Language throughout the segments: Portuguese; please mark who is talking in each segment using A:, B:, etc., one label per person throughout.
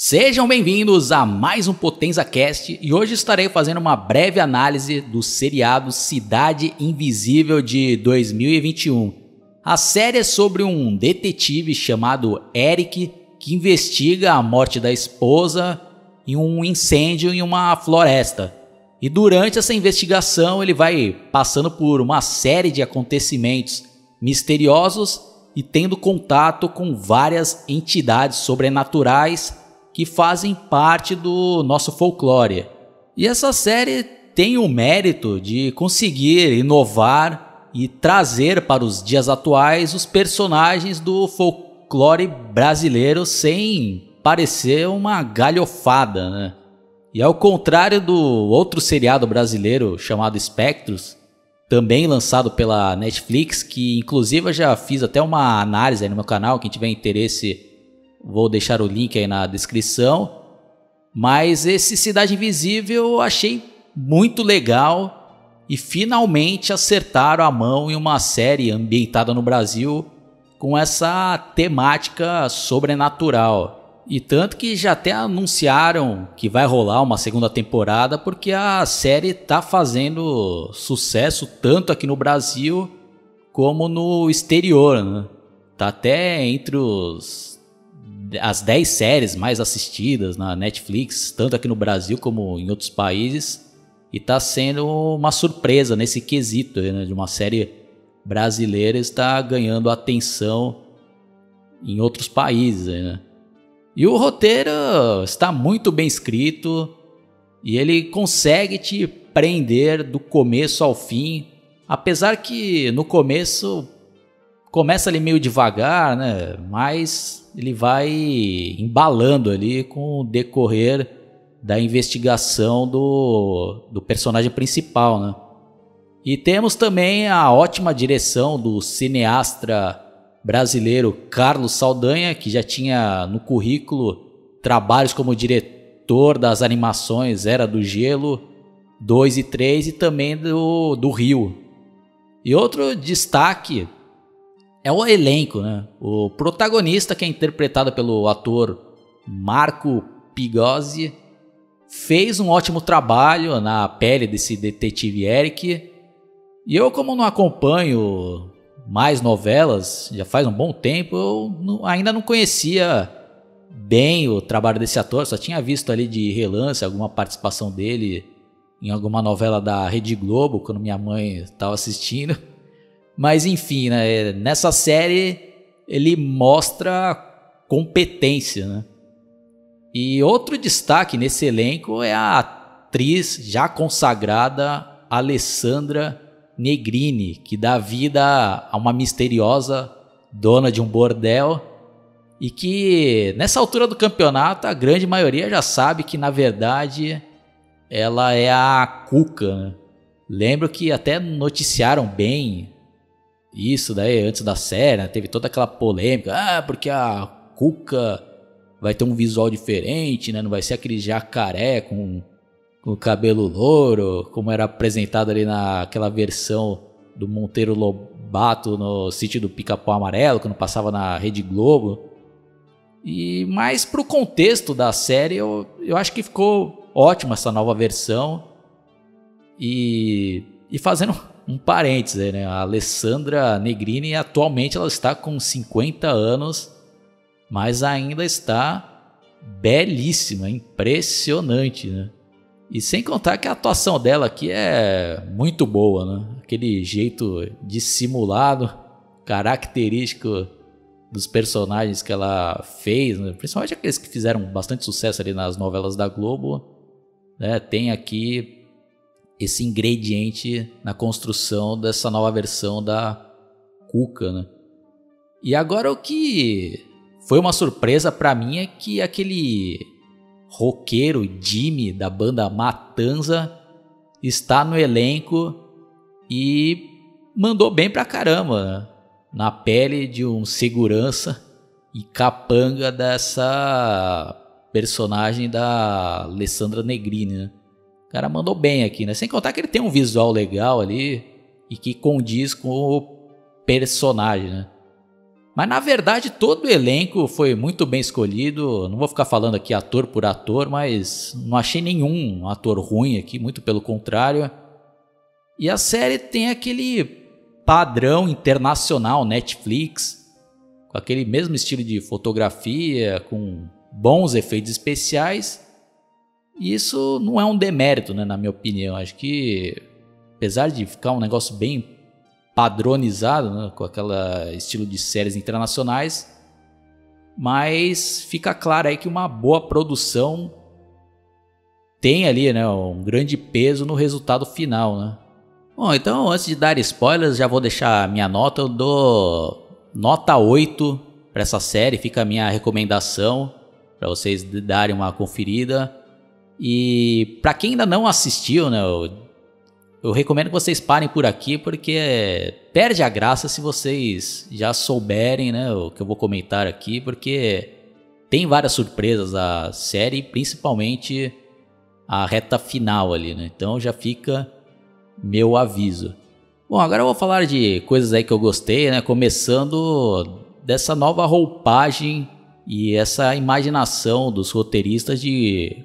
A: Sejam bem-vindos a mais um Potenza Cast e hoje estarei fazendo uma breve análise do seriado Cidade Invisível de 2021. A série é sobre um detetive chamado Eric que investiga a morte da esposa em um incêndio em uma floresta. E durante essa investigação ele vai passando por uma série de acontecimentos misteriosos e tendo contato com várias entidades sobrenaturais que fazem parte do nosso folclore. E essa série tem o mérito de conseguir inovar e trazer para os dias atuais os personagens do folclore brasileiro sem parecer uma galhofada, né? E ao contrário do outro seriado brasileiro chamado Spectros, também lançado pela Netflix, que inclusive eu já fiz até uma análise aí no meu canal, quem tiver interesse Vou deixar o link aí na descrição. Mas esse Cidade Invisível eu achei muito legal e finalmente acertaram a mão em uma série ambientada no Brasil com essa temática sobrenatural. E tanto que já até anunciaram que vai rolar uma segunda temporada porque a série tá fazendo sucesso tanto aqui no Brasil como no exterior, né? Tá até entre os as 10 séries mais assistidas na Netflix, tanto aqui no Brasil como em outros países. E está sendo uma surpresa nesse quesito né, de uma série brasileira estar ganhando atenção em outros países. Né? E o roteiro está muito bem escrito e ele consegue te prender do começo ao fim, apesar que no começo começa ali meio devagar, né? Mas ele vai embalando ali com o decorrer da investigação do, do personagem principal, né? E temos também a ótima direção do cineasta brasileiro Carlos Saldanha, que já tinha no currículo trabalhos como diretor das animações Era do Gelo 2 e 3 e também do, do Rio. E outro destaque é o elenco, né? O protagonista, que é interpretado pelo ator Marco Pigozzi, fez um ótimo trabalho na pele desse detetive Eric. E eu, como não acompanho mais novelas, já faz um bom tempo, eu não, ainda não conhecia bem o trabalho desse ator, só tinha visto ali de relance alguma participação dele em alguma novela da Rede Globo, quando minha mãe estava assistindo. Mas enfim, né, nessa série ele mostra competência, né? E outro destaque nesse elenco é a atriz já consagrada Alessandra Negrini, que dá vida a uma misteriosa dona de um bordel e que nessa altura do campeonato a grande maioria já sabe que na verdade ela é a Cuca. Né? Lembro que até noticiaram bem isso daí antes da série, né? teve toda aquela polêmica, ah, porque a Cuca vai ter um visual diferente, né? Não vai ser aquele jacaré com, com o cabelo louro, como era apresentado ali naquela versão do Monteiro Lobato no sítio do Pica-Pau Amarelo, quando passava na Rede Globo. E mais pro contexto da série, eu, eu acho que ficou ótima essa nova versão. E, e fazendo um parêntese, né? A Alessandra Negrini atualmente ela está com 50 anos, mas ainda está belíssima, impressionante, né? E sem contar que a atuação dela aqui é muito boa, né? Aquele jeito dissimulado, característico dos personagens que ela fez, né? principalmente aqueles que fizeram bastante sucesso ali nas novelas da Globo, né? Tem aqui esse ingrediente na construção dessa nova versão da Cuca, né? E agora o que foi uma surpresa para mim é que aquele roqueiro Jimmy da banda Matanza está no elenco e mandou bem pra caramba, né? na pele de um segurança e capanga dessa personagem da Alessandra Negrini, né? O cara mandou bem aqui, né? Sem contar que ele tem um visual legal ali e que condiz com o personagem, né? Mas na verdade todo o elenco foi muito bem escolhido. Não vou ficar falando aqui ator por ator, mas não achei nenhum ator ruim aqui, muito pelo contrário. E a série tem aquele padrão internacional Netflix, com aquele mesmo estilo de fotografia, com bons efeitos especiais. E isso não é um demérito, né, na minha opinião. Acho que apesar de ficar um negócio bem padronizado, né, com aquele estilo de séries internacionais, mas fica claro aí que uma boa produção tem ali, né, um grande peso no resultado final, né? Bom, então antes de dar spoilers, já vou deixar minha nota, eu dou nota 8 para essa série, fica a minha recomendação para vocês darem uma conferida. E para quem ainda não assistiu, né, eu eu recomendo que vocês parem por aqui porque perde a graça se vocês já souberem, né, o que eu vou comentar aqui, porque tem várias surpresas a série, principalmente a reta final ali, né? Então já fica meu aviso. Bom, agora eu vou falar de coisas aí que eu gostei, né? Começando dessa nova roupagem e essa imaginação dos roteiristas de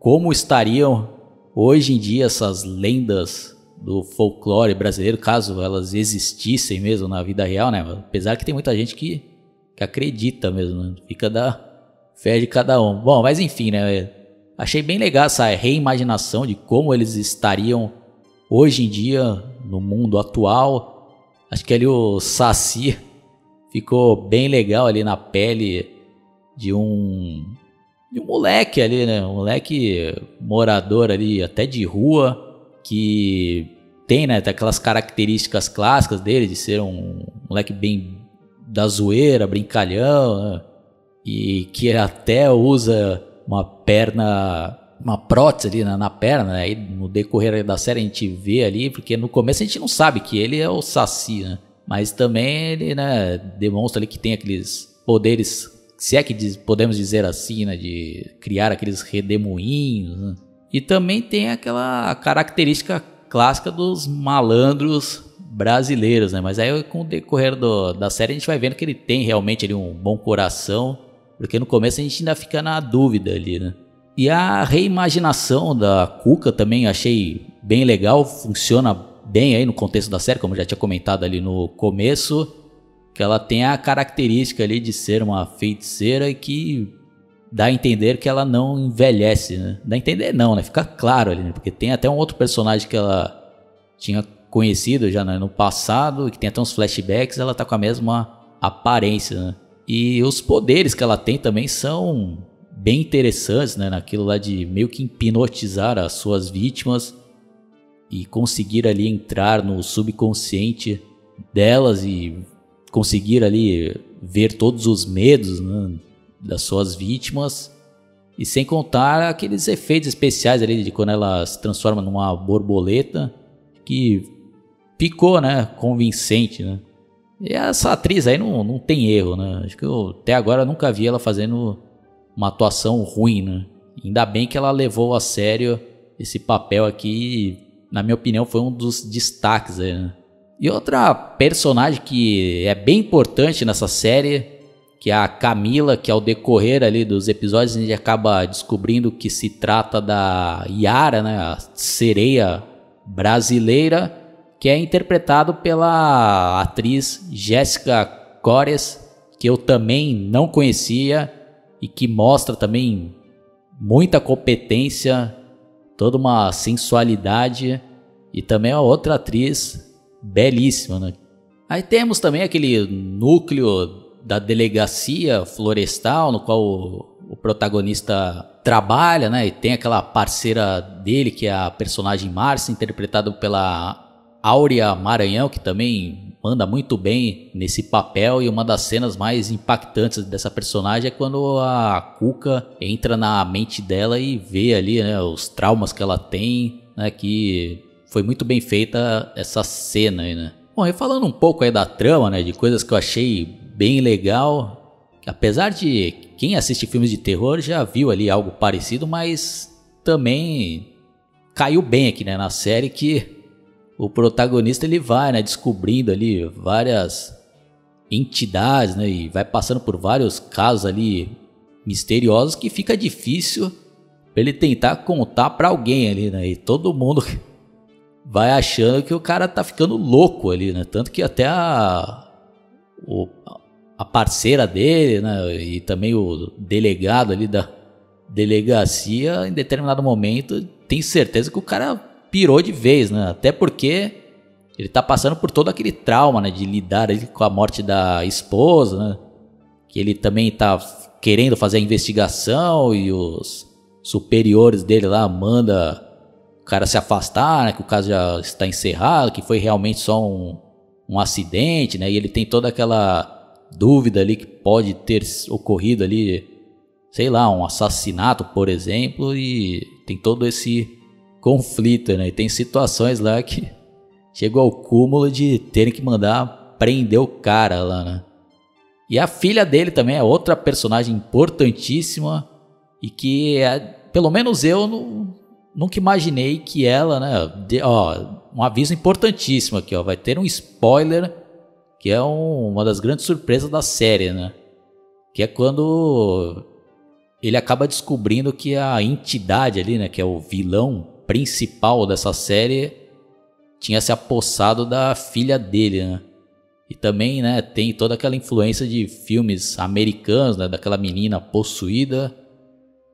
A: como estariam hoje em dia essas lendas do folclore brasileiro, caso elas existissem mesmo na vida real, né? Apesar que tem muita gente que, que acredita mesmo, né? fica da fé de cada um. Bom, mas enfim, né? Achei bem legal essa reimaginação de como eles estariam hoje em dia no mundo atual. Acho que ali o Saci ficou bem legal ali na pele de um de um moleque ali, né? Um moleque morador ali, até de rua, que tem, né? Aquelas características clássicas dele, de ser um moleque bem da zoeira, brincalhão, né? E que até usa uma perna, uma prótese ali na, na perna, né? Aí no decorrer da série a gente vê ali, porque no começo a gente não sabe que ele é o Saci, né? Mas também ele, né, demonstra ali que tem aqueles poderes se é que diz, podemos dizer assim, né, de criar aqueles redemoinhos. Né? E também tem aquela característica clássica dos malandros brasileiros, né? Mas aí com o decorrer do, da série a gente vai vendo que ele tem realmente ali um bom coração, porque no começo a gente ainda fica na dúvida ali, né? E a reimaginação da Cuca também achei bem legal, funciona bem aí no contexto da série, como já tinha comentado ali no começo que ela tem a característica ali de ser uma feiticeira que dá a entender que ela não envelhece, né? Dá a entender não, né? Fica claro ali, né? Porque tem até um outro personagem que ela tinha conhecido já né? no passado, que tem até uns flashbacks, ela tá com a mesma aparência, né? E os poderes que ela tem também são bem interessantes, né? Naquilo lá de meio que hipnotizar as suas vítimas e conseguir ali entrar no subconsciente delas e conseguir ali ver todos os medos né, das suas vítimas e sem contar aqueles efeitos especiais ali de quando ela se transforma numa borboleta que ficou, né, convincente, né? E essa atriz aí não, não tem erro, né? Acho que eu até agora nunca vi ela fazendo uma atuação ruim, né? Ainda bem que ela levou a sério esse papel aqui, na minha opinião, foi um dos destaques aí, né? E outra personagem que é bem importante nessa série, que é a Camila, que ao decorrer ali dos episódios a gente acaba descobrindo que se trata da Yara, né, a sereia brasileira, que é interpretado pela atriz Jéssica Cores, que eu também não conhecia e que mostra também muita competência, toda uma sensualidade e também a outra atriz belíssima, né? Aí temos também aquele núcleo da delegacia florestal, no qual o, o protagonista trabalha, né? E tem aquela parceira dele, que é a personagem Márcia, interpretada pela Áurea Maranhão, que também manda muito bem nesse papel. E uma das cenas mais impactantes dessa personagem é quando a Cuca entra na mente dela e vê ali né, os traumas que ela tem, né? Que foi muito bem feita essa cena aí, né? Bom, e falando um pouco aí da trama, né, de coisas que eu achei bem legal, apesar de quem assiste filmes de terror já viu ali algo parecido, mas também caiu bem aqui, né, na série que o protagonista ele vai, né, descobrindo ali várias entidades, né? E vai passando por vários casos ali misteriosos que fica difícil ele tentar contar para alguém ali, né? E todo mundo vai achando que o cara tá ficando louco ali, né? Tanto que até a, o, a parceira dele, né? E também o delegado ali da delegacia, em determinado momento, tem certeza que o cara pirou de vez, né? Até porque ele tá passando por todo aquele trauma, né? De lidar com a morte da esposa, né? Que ele também tá querendo fazer a investigação e os superiores dele lá manda cara se afastar, né? Que o caso já está encerrado, que foi realmente só um, um acidente, né? E ele tem toda aquela dúvida ali que pode ter ocorrido ali, sei lá, um assassinato, por exemplo, e tem todo esse conflito, né? E tem situações lá que chegou ao cúmulo de terem que mandar prender o cara lá, né? E a filha dele também é outra personagem importantíssima e que, é, pelo menos eu não, nunca imaginei que ela, né? De, ó, um aviso importantíssimo aqui, ó. Vai ter um spoiler que é um, uma das grandes surpresas da série, né? Que é quando ele acaba descobrindo que a entidade ali, né? Que é o vilão principal dessa série tinha se apossado da filha dele, né? E também, né, tem toda aquela influência de filmes americanos, né, daquela menina possuída,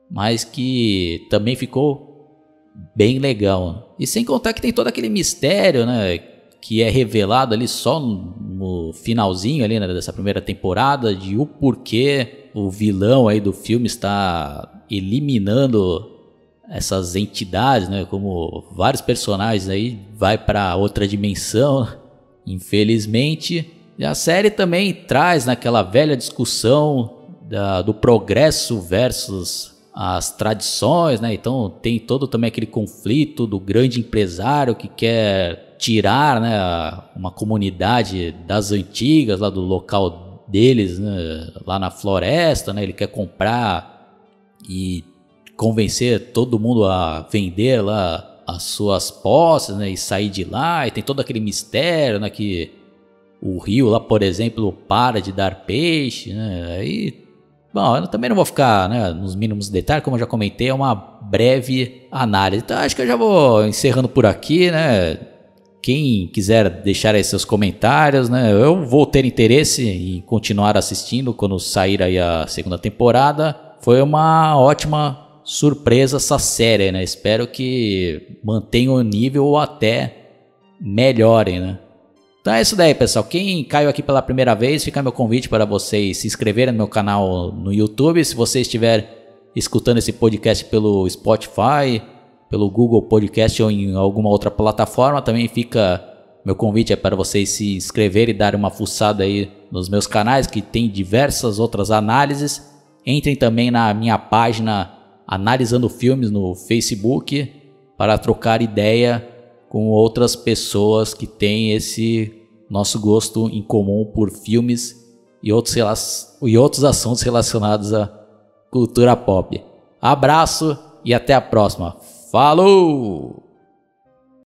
A: mas que também ficou bem legal. E sem contar que tem todo aquele mistério, né, que é revelado ali só no finalzinho ali, né, dessa primeira temporada de o porquê o vilão aí do filme está eliminando essas entidades, né, como vários personagens aí vai para outra dimensão, infelizmente. E a série também traz naquela velha discussão da, do progresso versus as tradições, né? Então tem todo também aquele conflito do grande empresário que quer tirar, né, uma comunidade das antigas lá do local deles, né, lá na floresta, né? Ele quer comprar e convencer todo mundo a vender lá as suas posses, né, e sair de lá, e tem todo aquele mistério, né, que o rio lá, por exemplo, para de dar peixe, né, aí, bom, eu também não vou ficar, né, nos mínimos detalhes, como eu já comentei, é uma breve análise, então acho que eu já vou encerrando por aqui, né, quem quiser deixar aí seus comentários, né, eu vou ter interesse em continuar assistindo quando sair aí a segunda temporada, foi uma ótima surpresa essa série, né? Espero que mantenham o nível ou até melhorem, né? Então é isso daí, pessoal. Quem caiu aqui pela primeira vez, fica meu convite para vocês se inscreverem no meu canal no YouTube. Se você estiver escutando esse podcast pelo Spotify, pelo Google Podcast ou em alguma outra plataforma, também fica meu convite é para vocês se inscreverem e darem uma fuçada aí nos meus canais que tem diversas outras análises. Entrem também na minha página analisando filmes no Facebook para trocar ideia com outras pessoas que têm esse nosso gosto em comum por filmes e outros, e outros assuntos relacionados à cultura pop. Abraço e até a próxima. Falou!